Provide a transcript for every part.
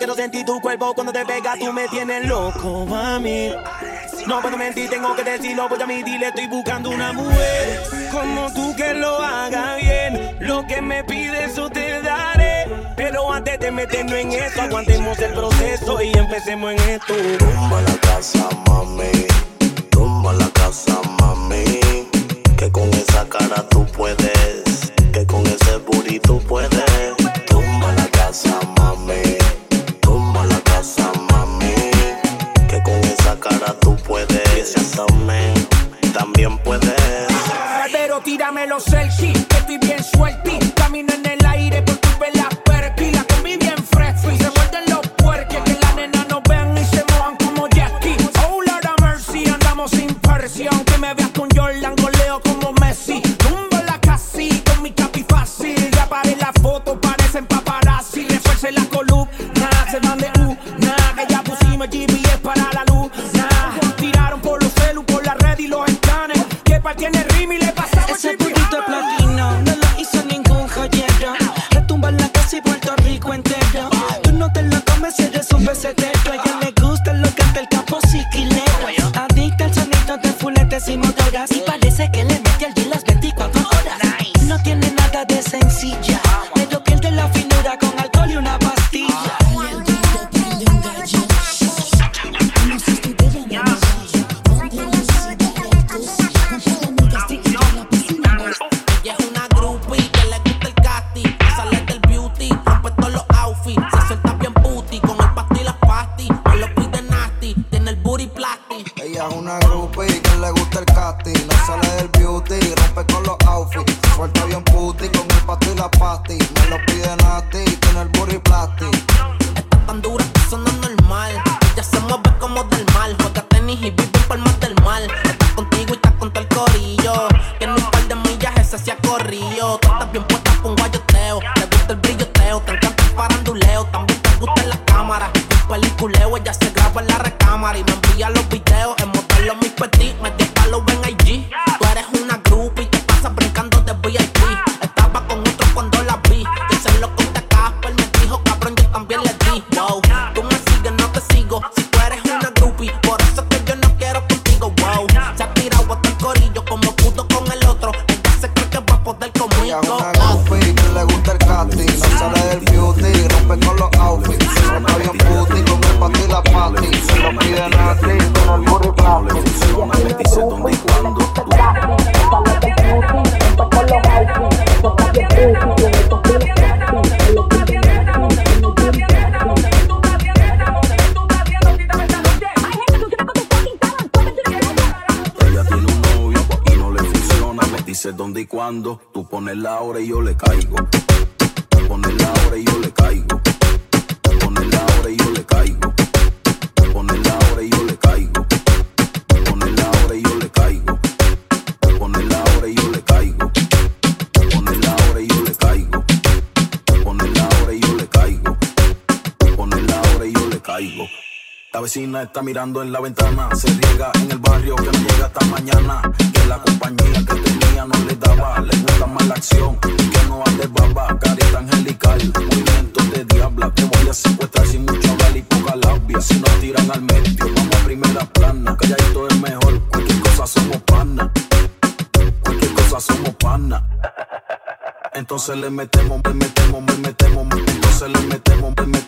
quiero sentir tu cuerpo cuando te pegas, tú me tienes loco, mami. No puedo mentir, tengo que decirlo, voy a dile estoy buscando una mujer como tú que lo haga bien. Lo que me pides, eso te daré. Pero antes de meternos en esto, aguantemos el proceso y empecemos en esto. Rumba la casa, mami. pide nada triste, no No le funciona, me dice dónde y cuándo. Dice dónde y cuándo, tú pones la hora y yo le caigo. está mirando en la ventana. Se riega en el barrio que no llega hasta mañana. Que la compañía que tenía no le daba. Le gusta más la acción que no hace baba. Carita angelical, movimiento de diabla. Te voy a secuestrar sin mucho hablar y poca labia. Si nos tiran al medio, vamos a primera plana. Calladito es mejor, cualquier cosa somos pana. Cualquier cosa somos pana. Entonces le metemos, le metemos, le metemos. Entonces le metemos, le metemos.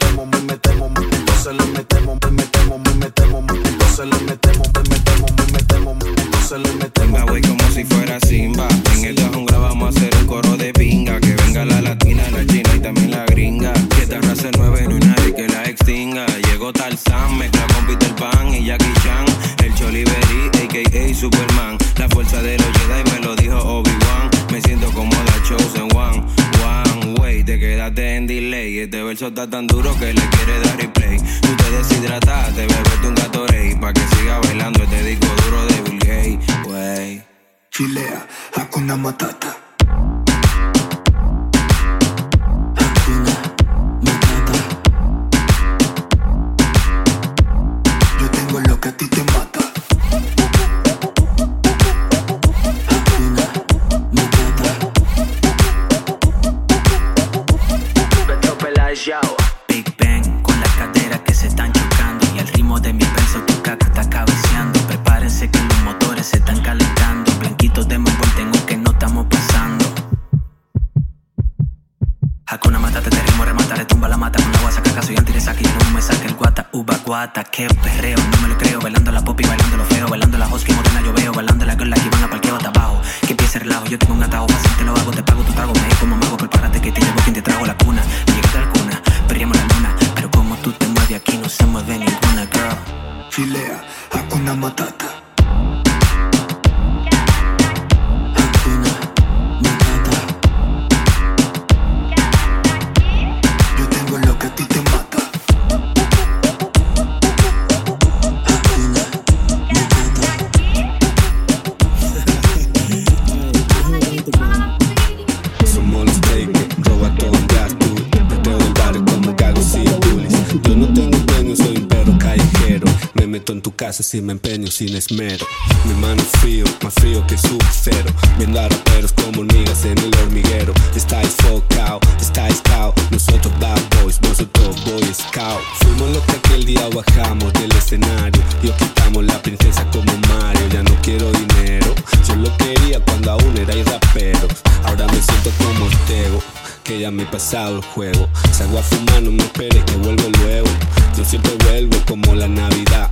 en tu casa sin me empeño, sin esmero. Mi mano frío, más frío que el sub-cero. Viendo a raperos como hormigas en el hormiguero. Estáis focao, estáis cao. Nosotros bad boys, vosotros boy scout. Fuimos los que aquel día bajamos del escenario. Yo quitamos la princesa como Mario. Ya no quiero dinero, yo lo quería cuando aún era rapero. Ahora me siento como Tego que ya me he pasado el juego. Salgo a fumar, no me esperes que vuelvo luego. Yo siempre vuelvo como la Navidad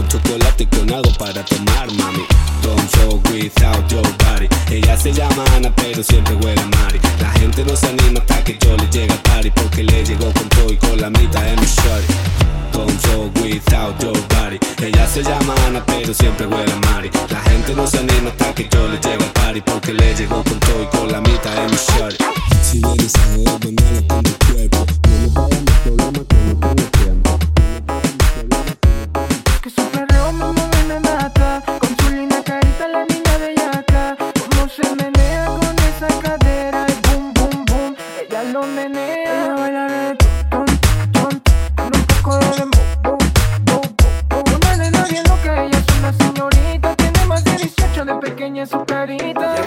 con chocolate y con algo para tomar, mami. Don't go without your body. Ella se llama Ana, pero siempre huele a Mari. La gente no se anima hasta que yo le llegue a party, porque le llegó con todo y con la mitad en mi shorty. Don't go without your body. Ella se llama Ana, pero siempre huele a Mari. La gente no se anima hasta que yo le llegue a party, porque le llegó con todo y con la mitad en mi shorty. Si vienes a ver, ven a con mi cuerpo. No me pagan los problemas que no tengo. es un perrito.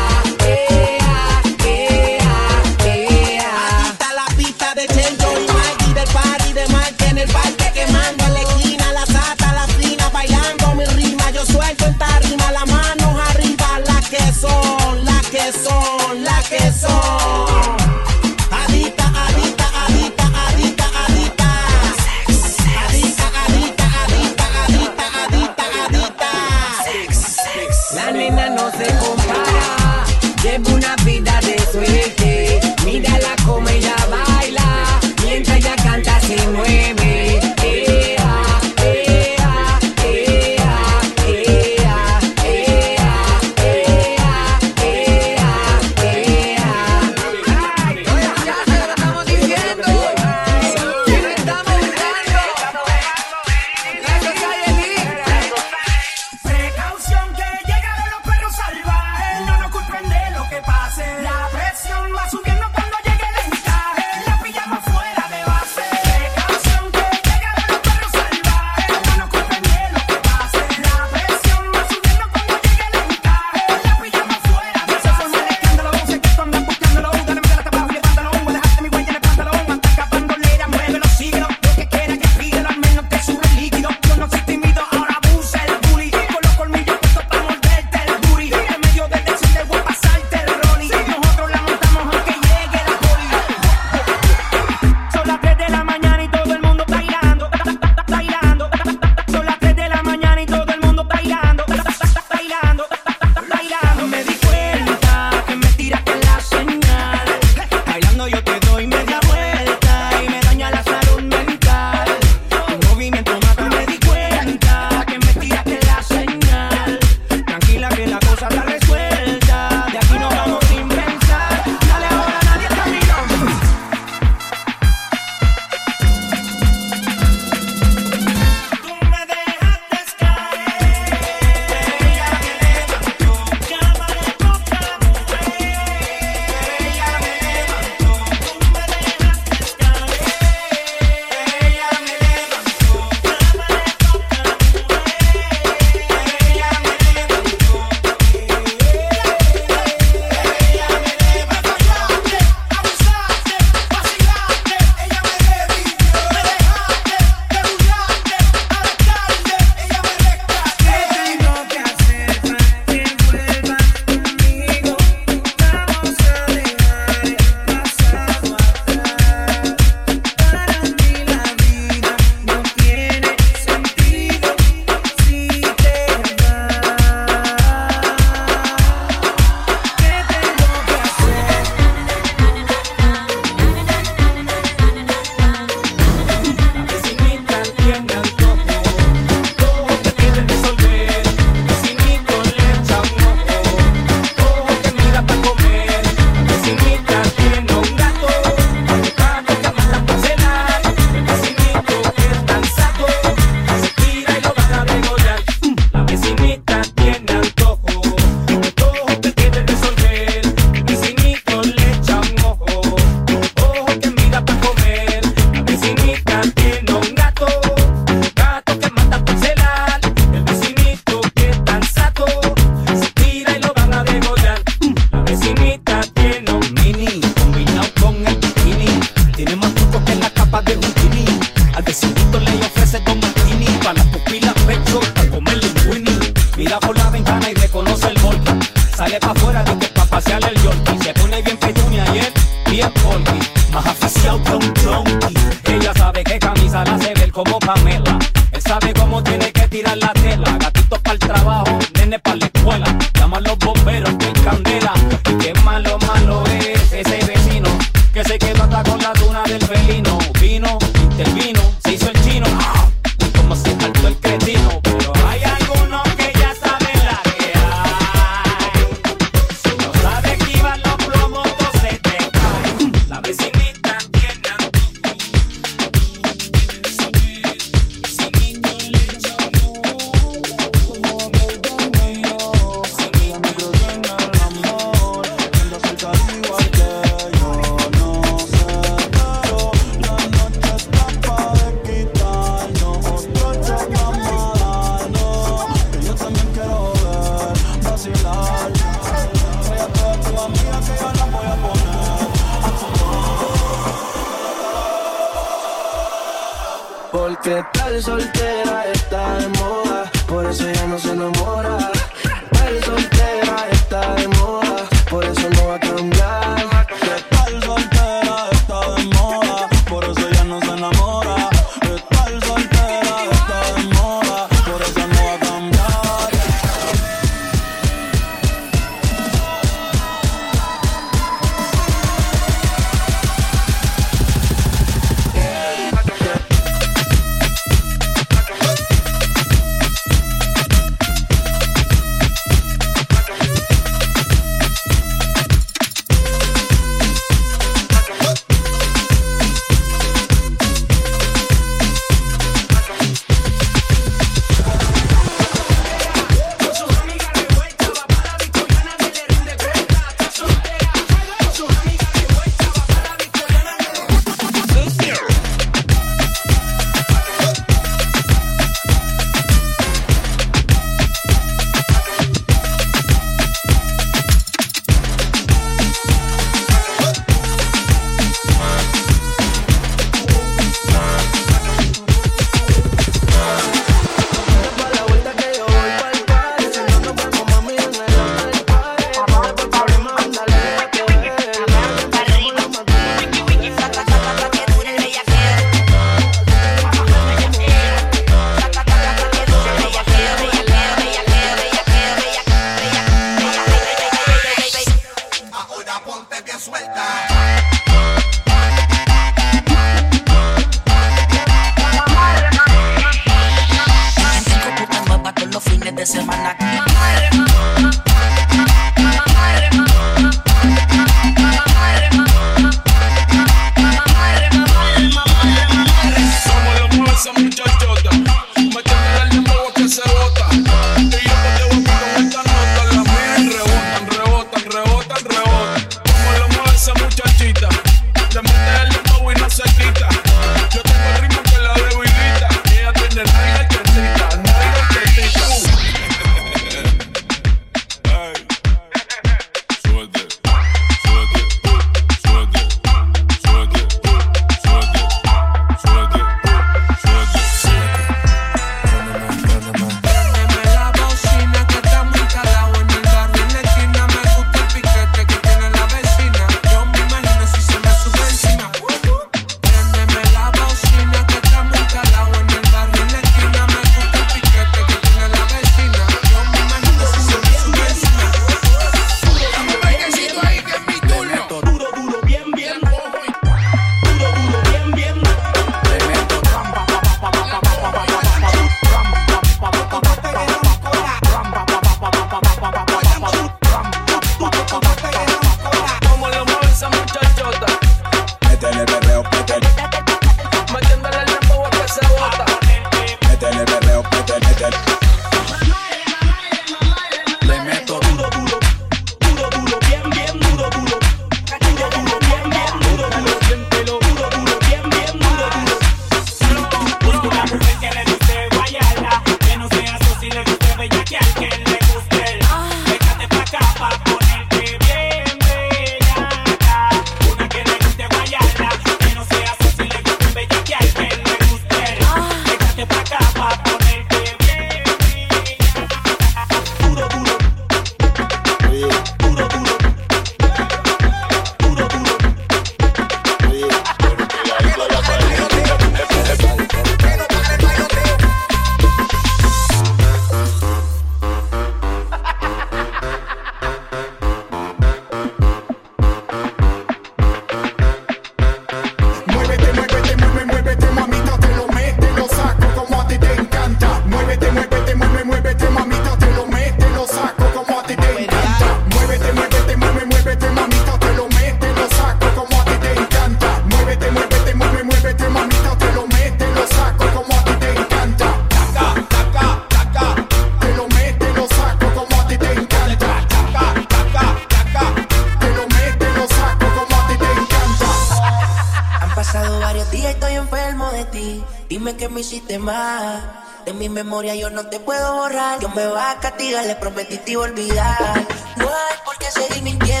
día estoy enfermo de ti. Dime que me hiciste más. De mi memoria yo no te puedo borrar. Dios me va a castigar, le prometí te olvidar. No hay por qué seguir mintiendo.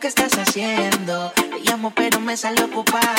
Qué estás haciendo. Te llamo, pero me sale ocupado.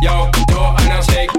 yo, yo, and I shake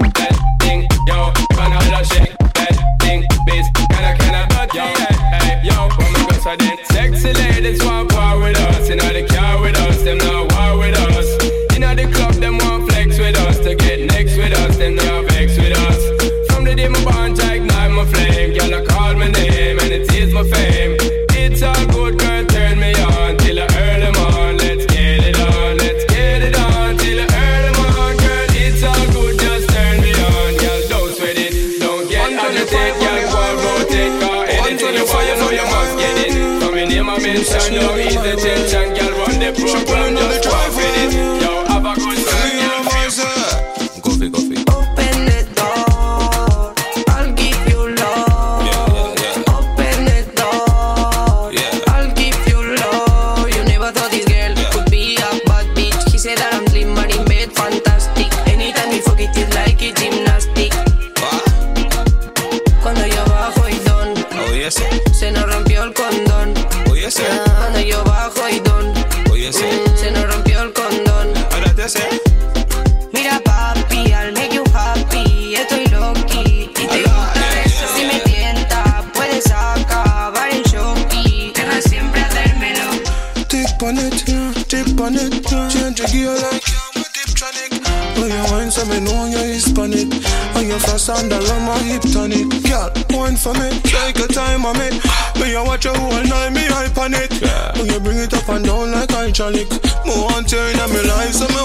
sandal and my hip tonic. Girl, one for me, take your time on it. Me, I watch you all night, me hype on it. When you bring it up and down like hydraulic. More on tearing on my life, so me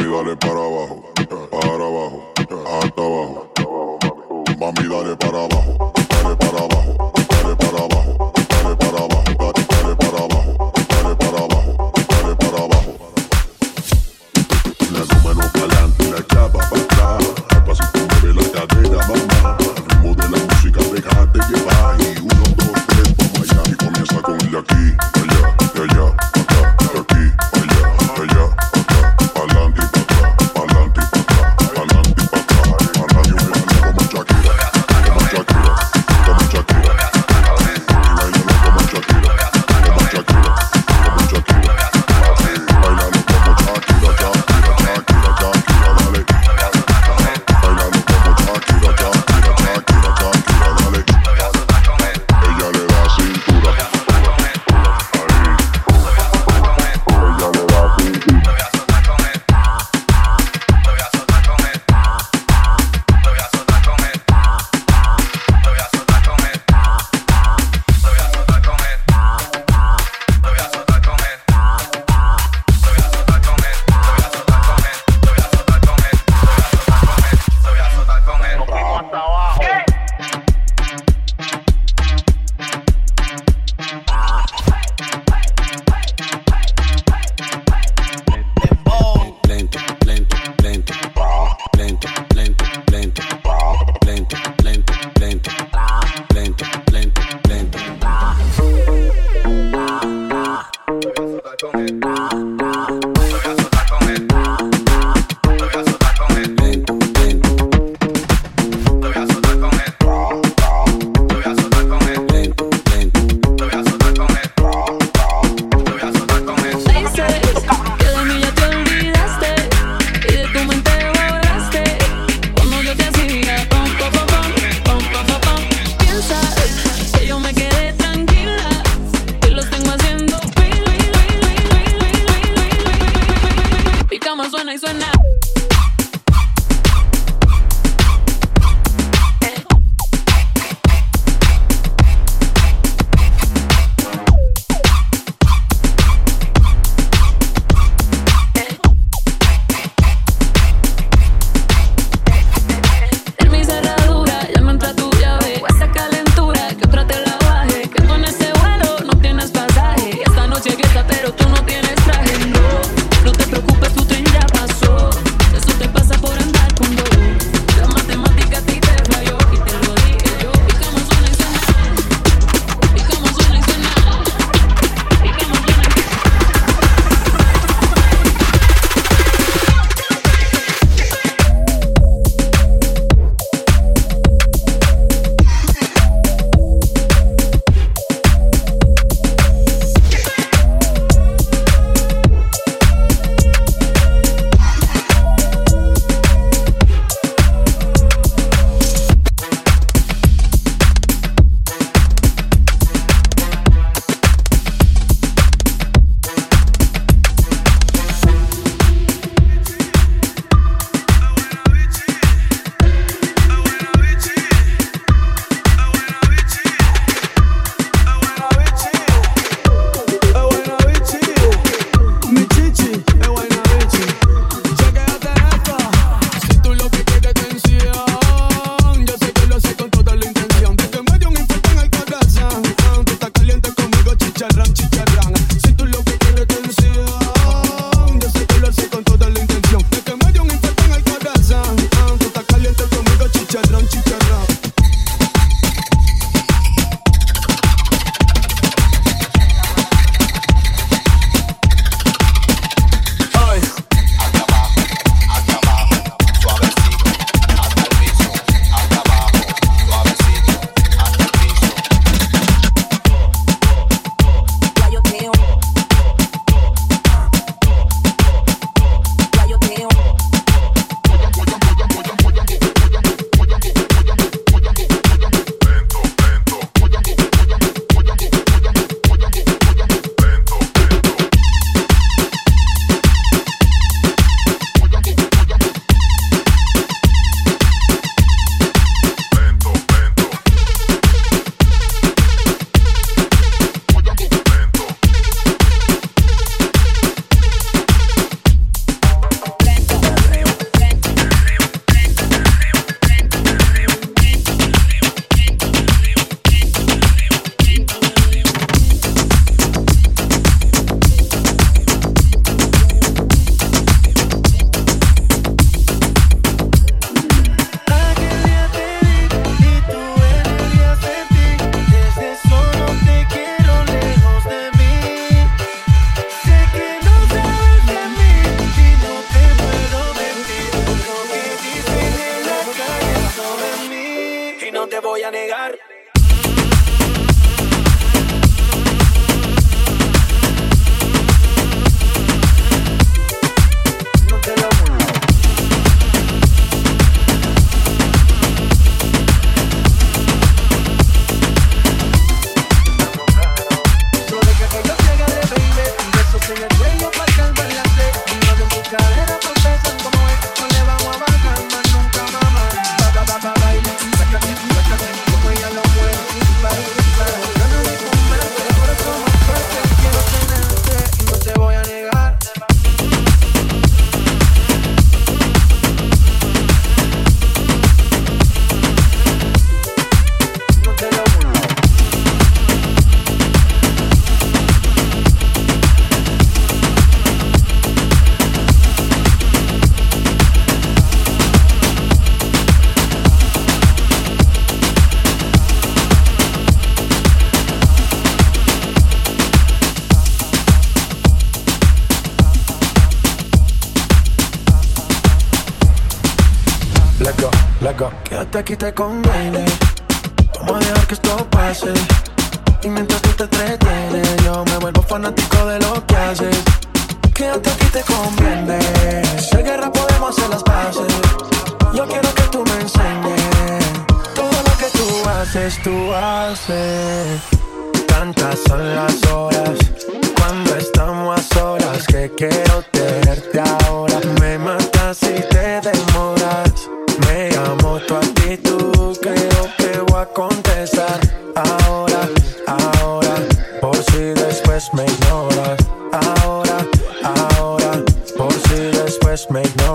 Mami, dale para abajo, para abajo, hasta abajo. Mami, dale para abajo, dale para abajo. quédate aquí te conviene. Vamos a dejar que esto pase. Y mientras tú te entretienes, yo me vuelvo fanático de lo que haces. Quédate aquí te conviene. Si hay guerra podemos hacer las paces. Yo quiero que tú me enseñes todo lo que tú haces, tú haces. Tantas son las horas cuando estamos a solas que quiero tenerte ahora. Me matas y te demuestro contestar. Ahora, ahora, por si después me ignoras. Ahora, ahora, por si después me ignoras.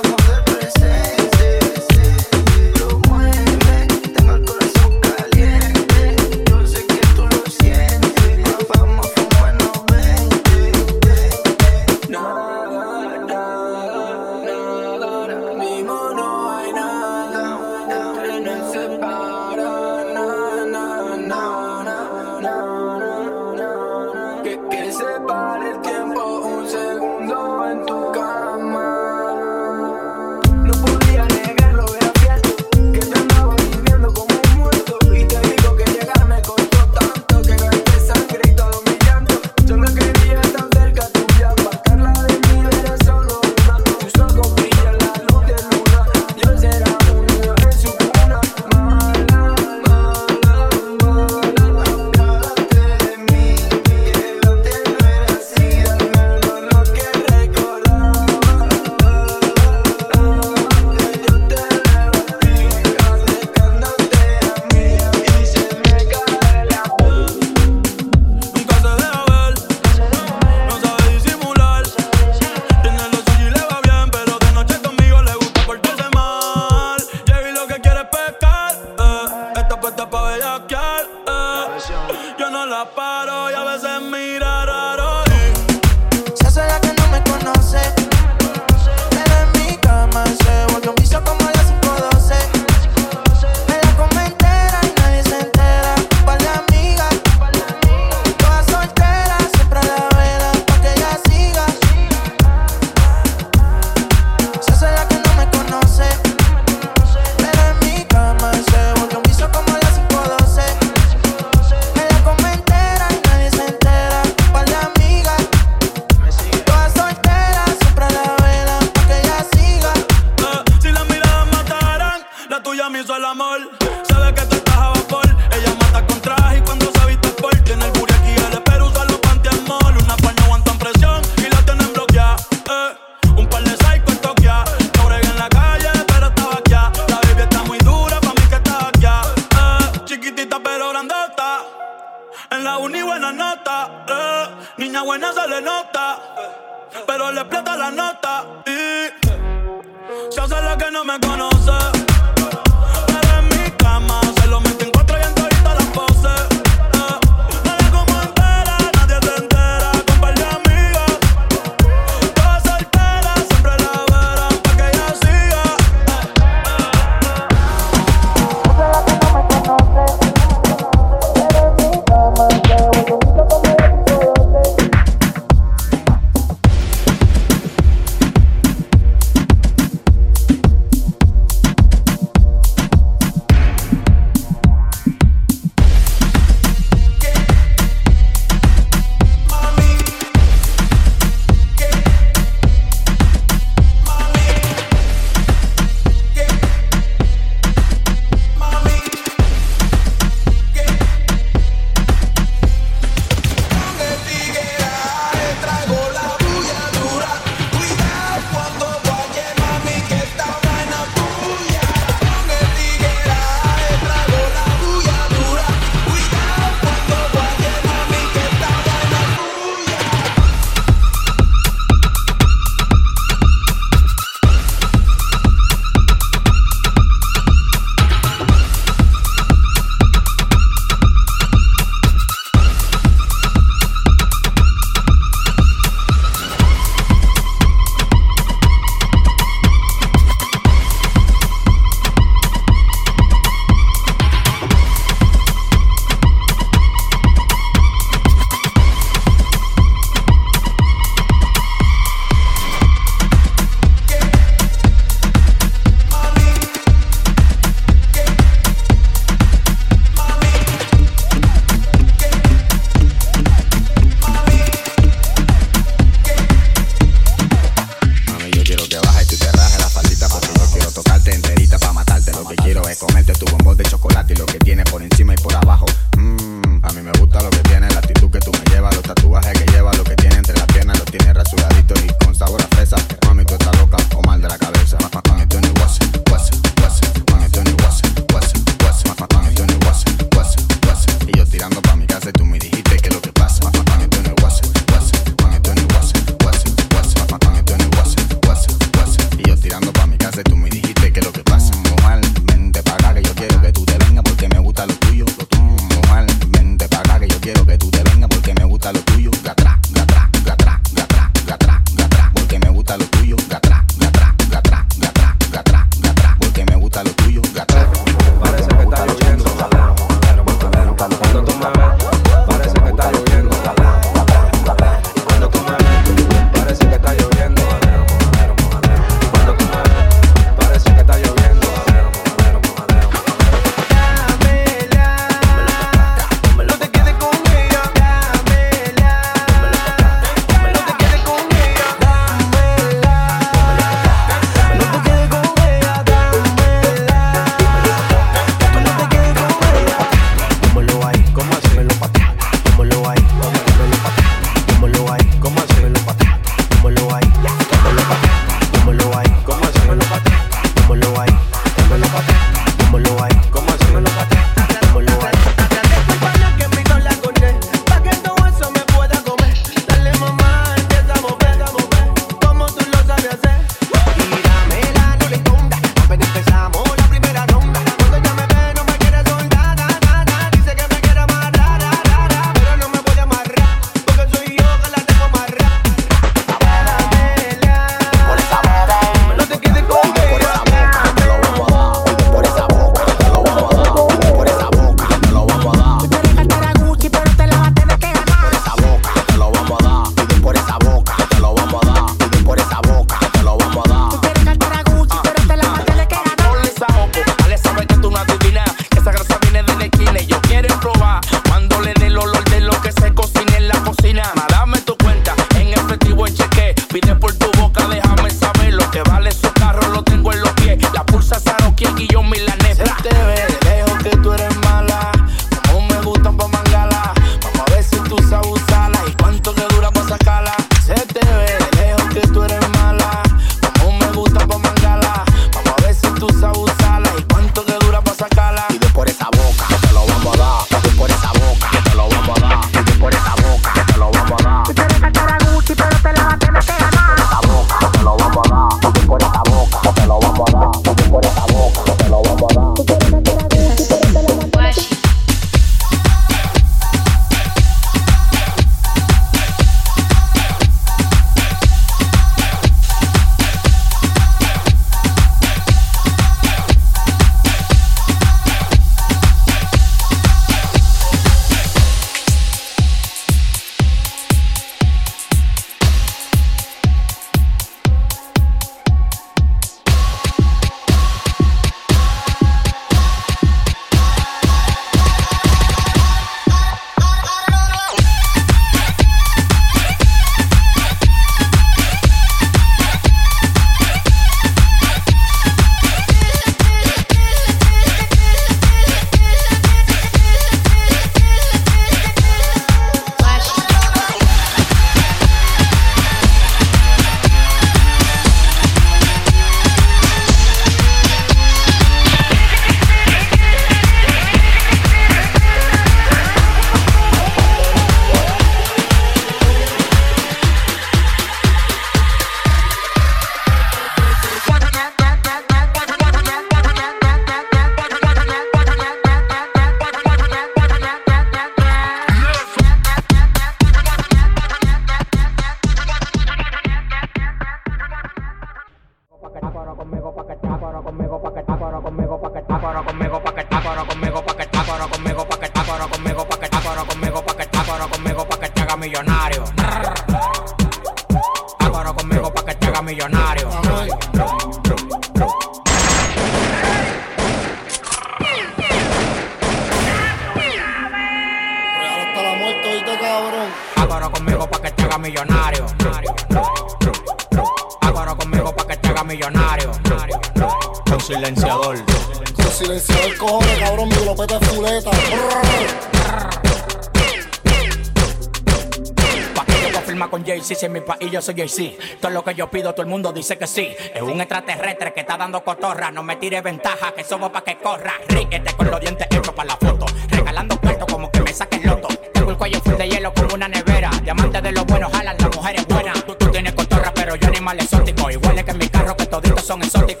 yo soy AC. Todo lo que yo pido, todo el mundo dice que sí. Es un extraterrestre que está dando cotorra. No me tire ventaja, que somos pa' que corra. Ríete con los dientes hechos para la foto. Regalando puertos como que me saque el loto. Tengo el cuello full de hielo como una nevera. Diamantes de los buenos jalan las mujeres buenas. Tú, tú tienes cotorra, pero yo animal exótico. Igual es que en mi carro que toditos son exóticos.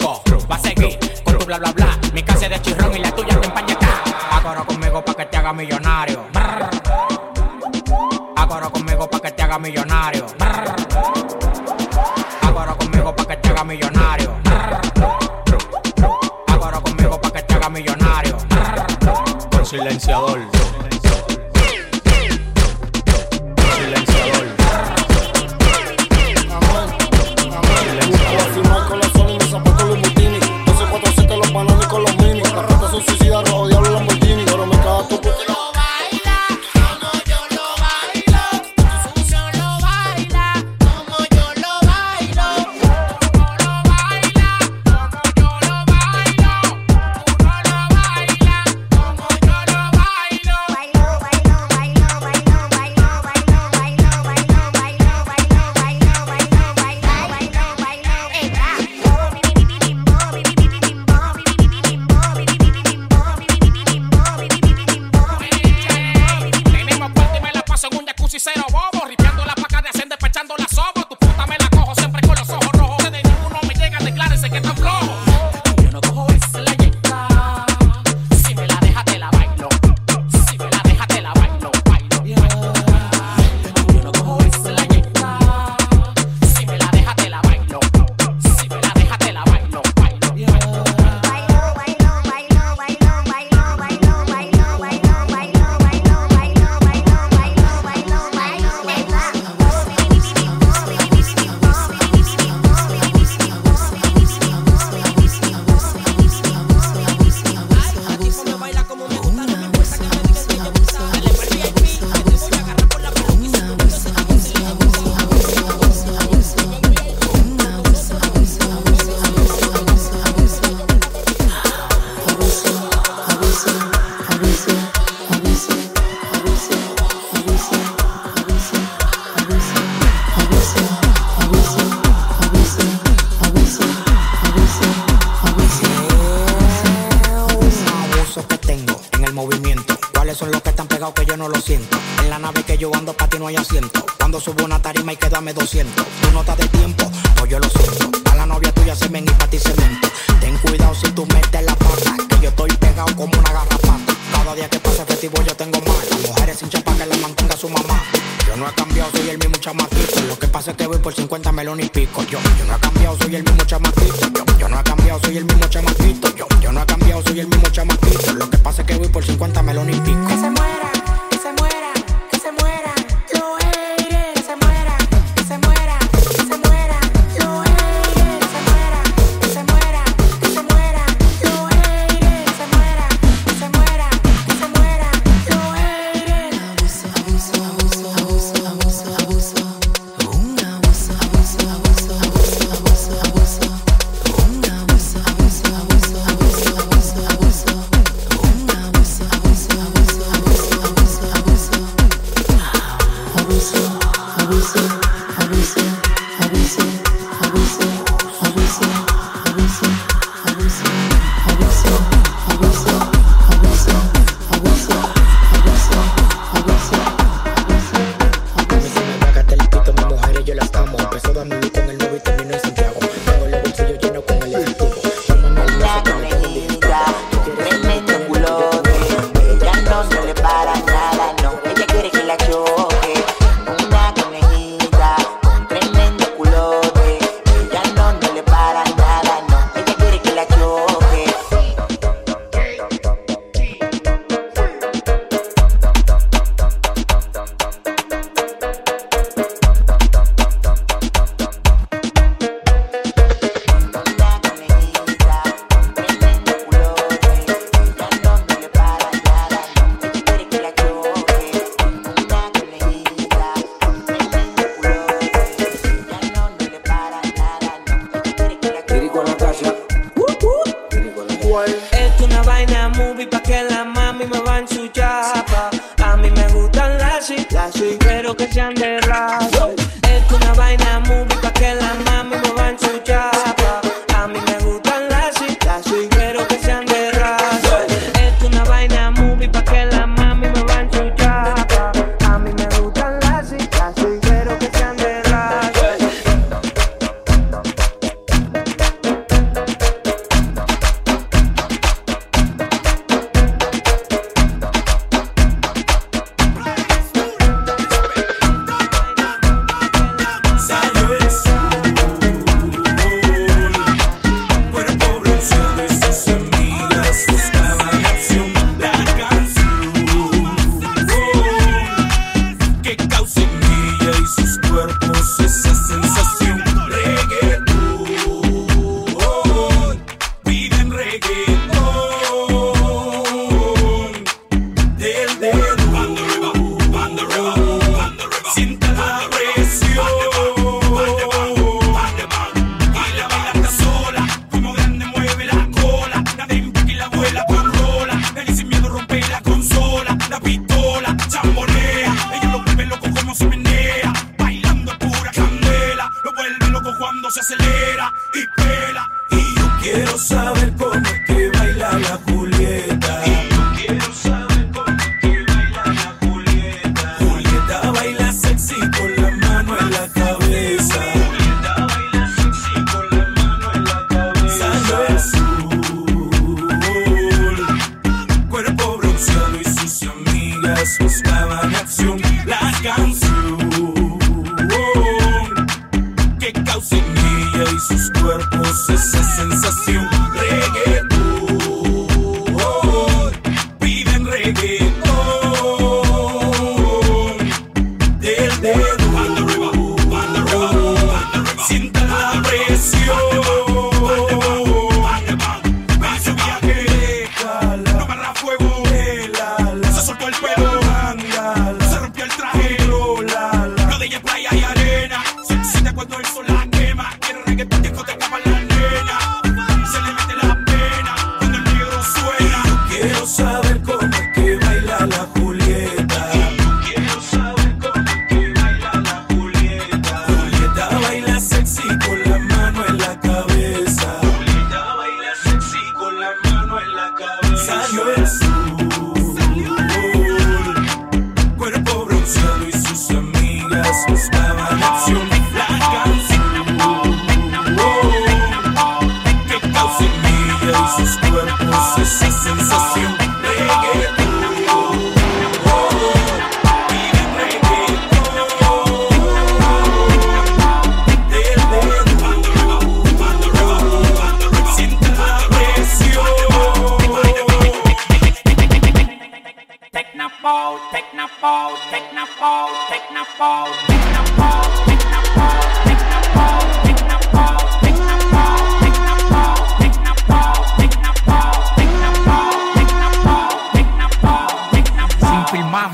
Alexander.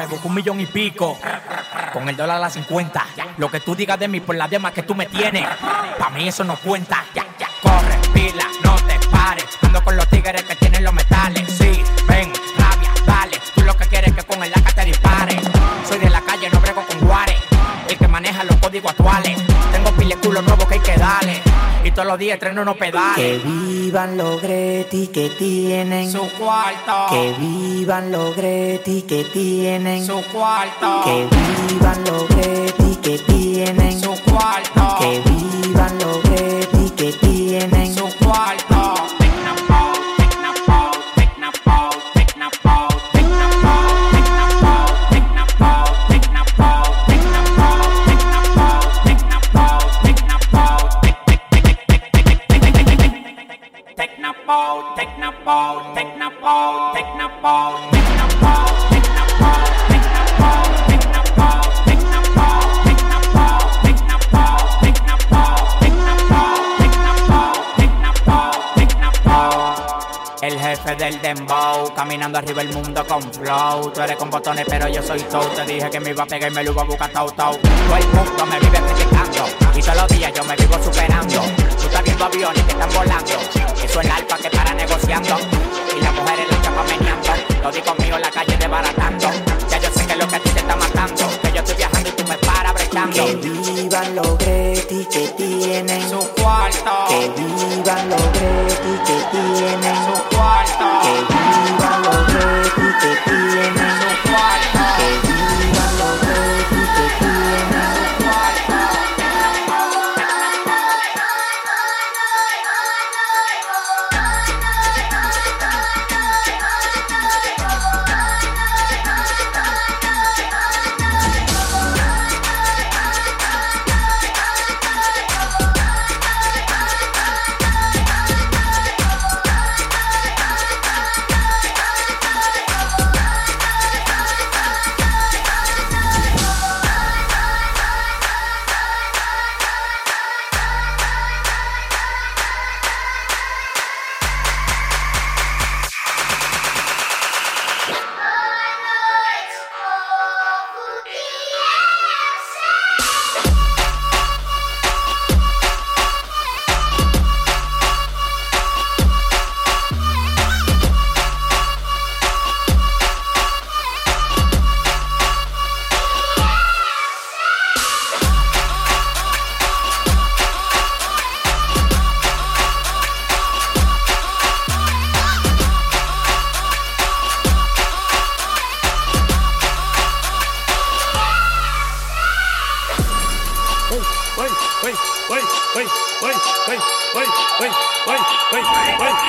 con un millón y pico. Con el dólar a las 50. Lo que tú digas de mí por las demás que tú me tienes. Para mí eso no cuenta. Ya, ya, corre, pila, no te pares. Ando con los tigres que tienen los metales. digo actuales. Tengo piles culo nuevo que hay que darle. Y todos los días estreno unos pedales. Que vivan los Greti que tienen su cuarto. Que vivan los Greti que tienen su cuarto. Que vivan los Greti que tienen su cuarto. Que vivan los Greti que tienen caminando arriba el mundo con flow. Tú eres con botones, pero yo soy toe. Te dije que me iba a pegar y me lo iba a buscar tau tau. Todo el mundo me vive criticando. Y todos los días yo me vivo superando. Tú estás viendo aviones que están volando. Eso es el alfa que para negociando. Y las mujeres la chapa meneando. Lo di conmigo en la calle desbaratando. Ya yo sé que lo que a ti te está matando. Que yo estoy viajando y tú me Que vivan los Greti que tienen su cuarto. Que vivan los Greti que tienen su cuarto. Que vivan los Greti que tienen su cuarto.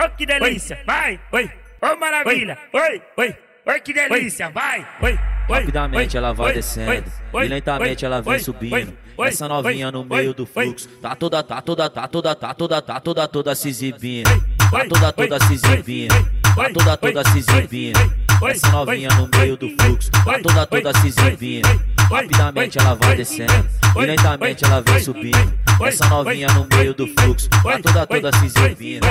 oi! Ô que delícia! Vai! Oi! Ô maravilha! Oi, oi! Oi. Que delícia! Vai! Oi! Rapidamente ela vai descendo. E lentamente ela vem subindo. Essa novinha no meio do fluxo, tá toda, tá toda, tá toda, tá toda, tá toda, toda se exibindo. Tá toda, toda se exibindo. Tá toda, toda se exibindo. Essa novinha no meio do fluxo, tá toda, toda se exibindo. Rapidamente ela vai descendo. E lentamente ela vem subindo. Essa novinha no meio do fluxo, tá toda, toda se exibindo.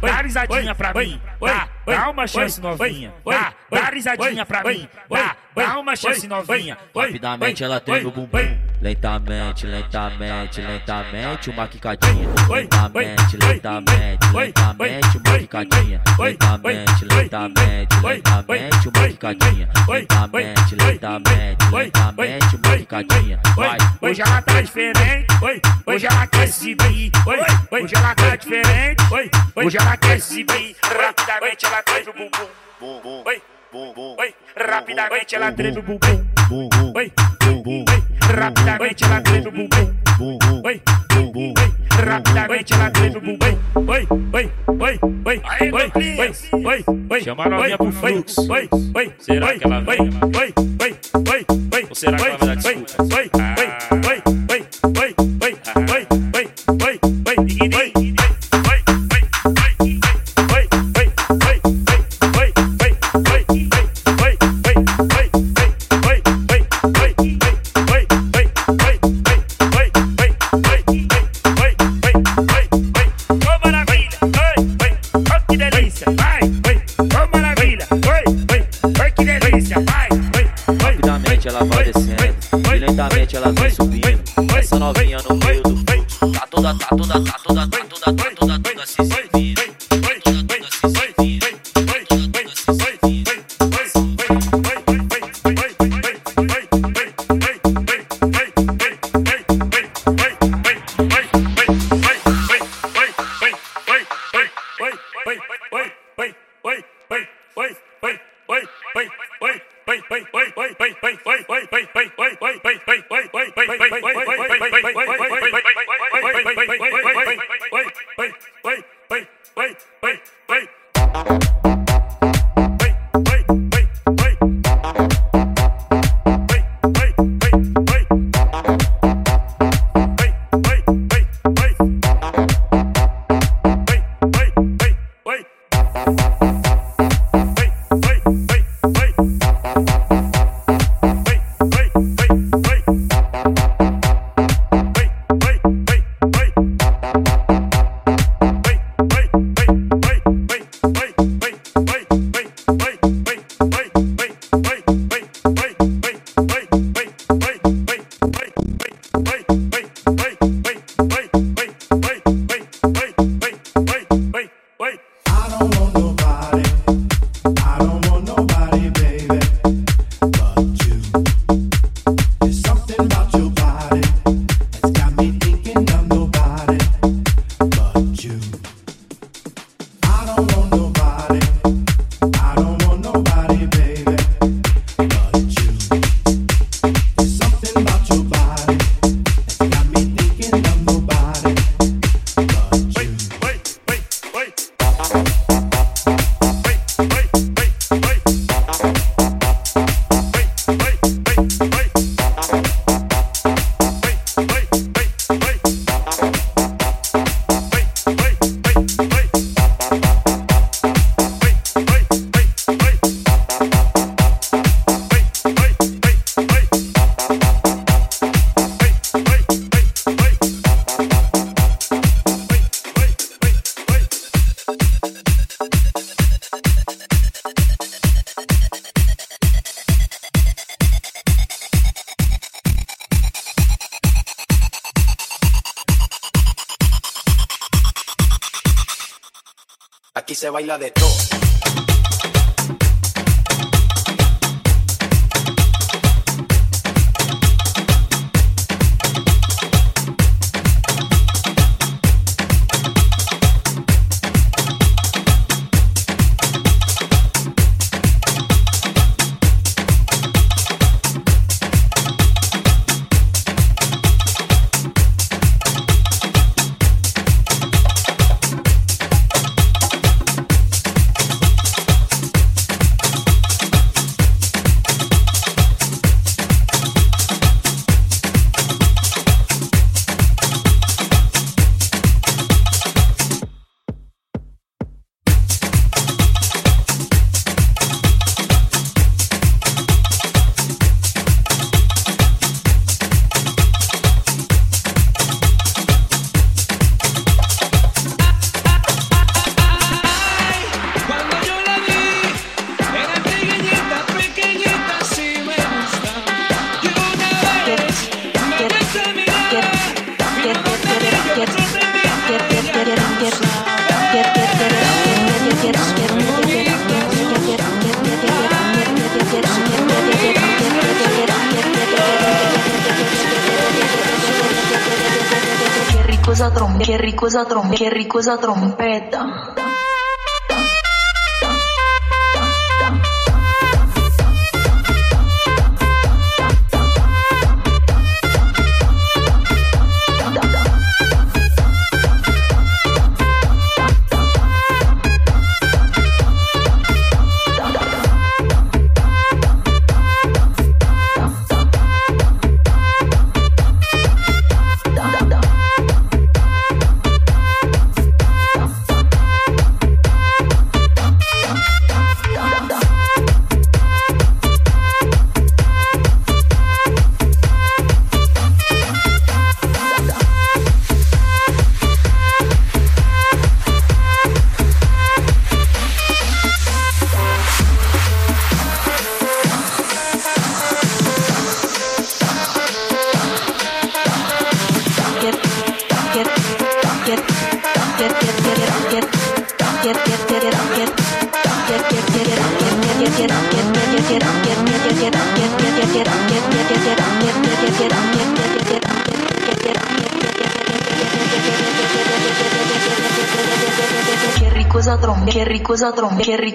Dá, risadinha pra mim. Dá, dá uma chance novinha. Dá, dá risadinha pra mim. Dá, dá uma chance novinha. Rapidamente ela treme o bumbum. Lentamente, lentamente, lentamente, uma quicadinha. Lentamente, lentamente, lentamente, uma quicadinha. Lentamente, lentamente, lentamente, uma quicadinha. Lentamente, lentamente, lentamente, uma quicadinha. Vai, Hoje ela tá diferente. Hoje ela quer se exibir. Hoje ela tá diferente. Hoje ela exibir. Rapidamente ela treme o bumbum. Oi, oi, rapidamente ela treme o bumbum. Oi, rapidamente ela treme o bumbum. Oi, rapidamente ela treme o bumbum. Oi, oi, oi, oi, oi, oi, oi, oi, Chama a novinha pro fluxo. Oi, oi, Será que ela vem? Oi, oi, oi, oi, Ou será que ela vai dar oi, desculpa? oi, oi, oi, oi, oi, oi, oi, ela vem subindo. Essa novinha no meio do toda, tá toda, tá toda, tá toda, tá toda, cosa trompeta, che ricosa trompeta, che ricosa trompeta.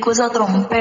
incluso a trompa.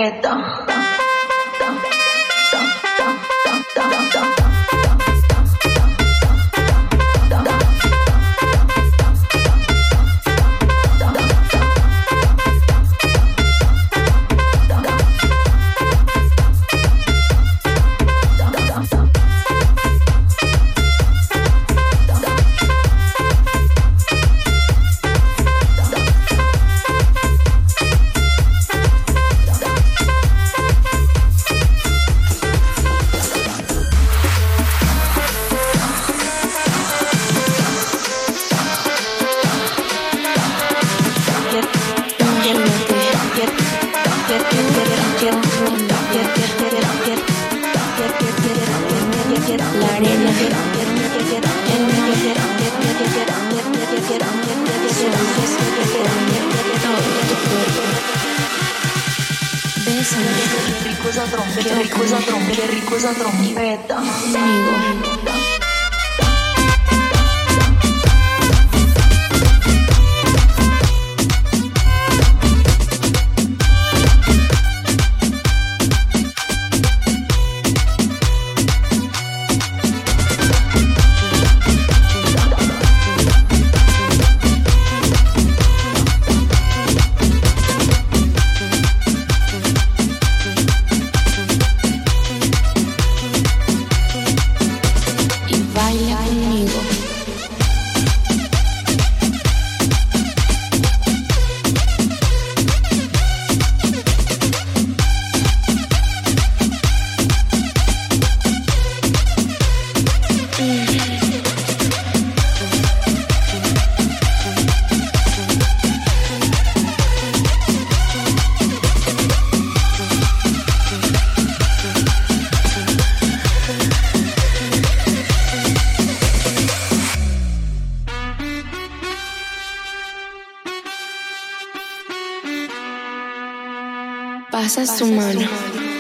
Tu mano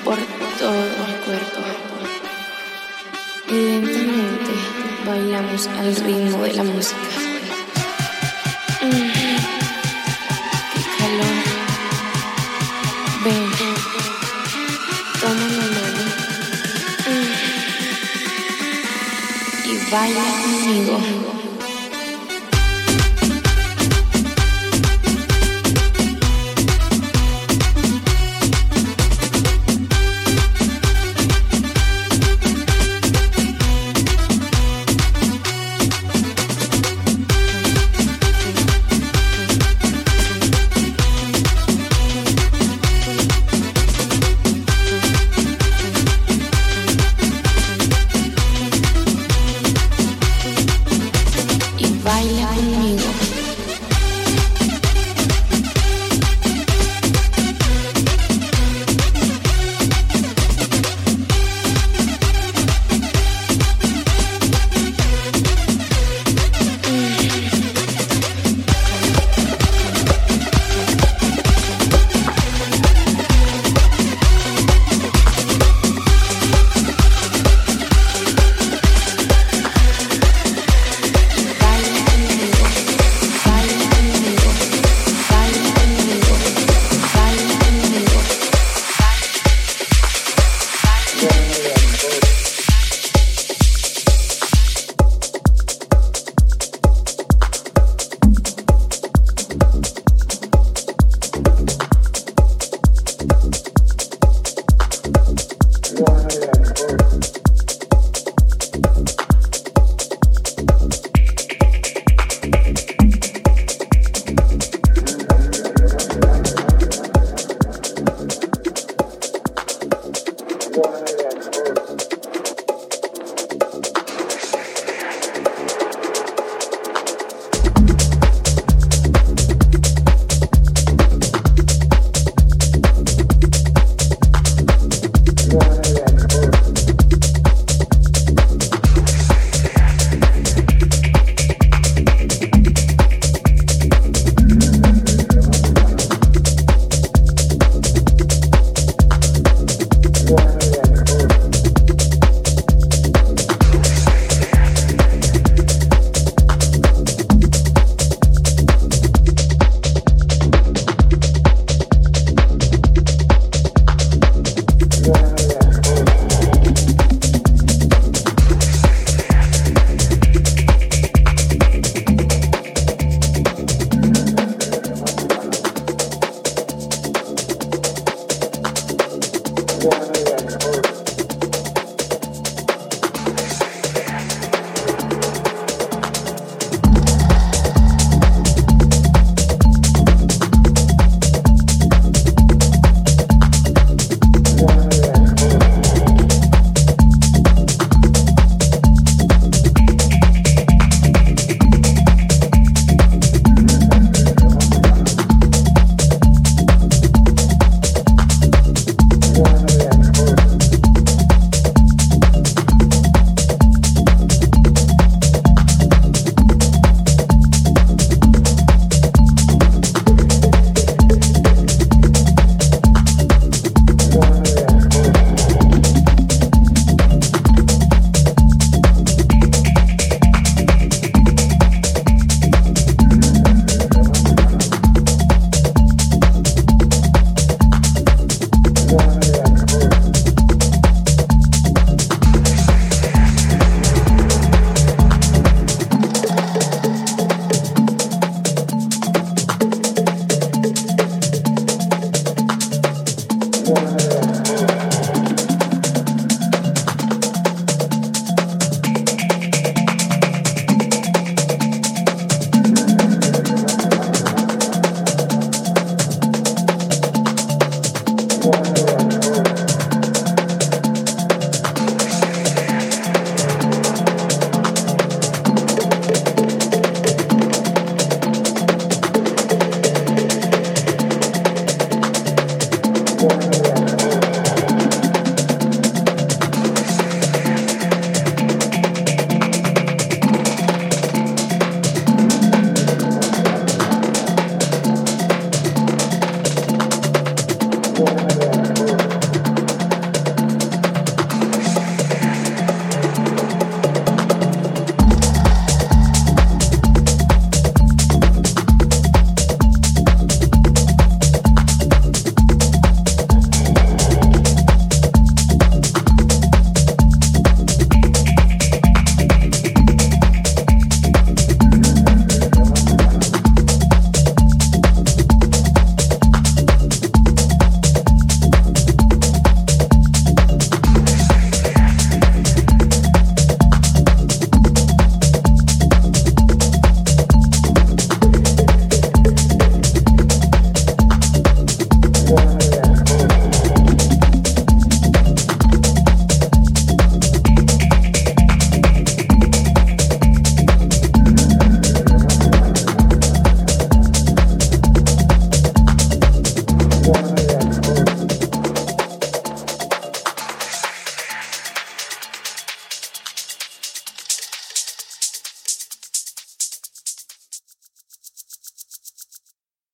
por todo el cuerpo y lentamente bailamos al ritmo de la música. Mm, Qué calor. Ven, toma mi mano Mm, y baila conmigo.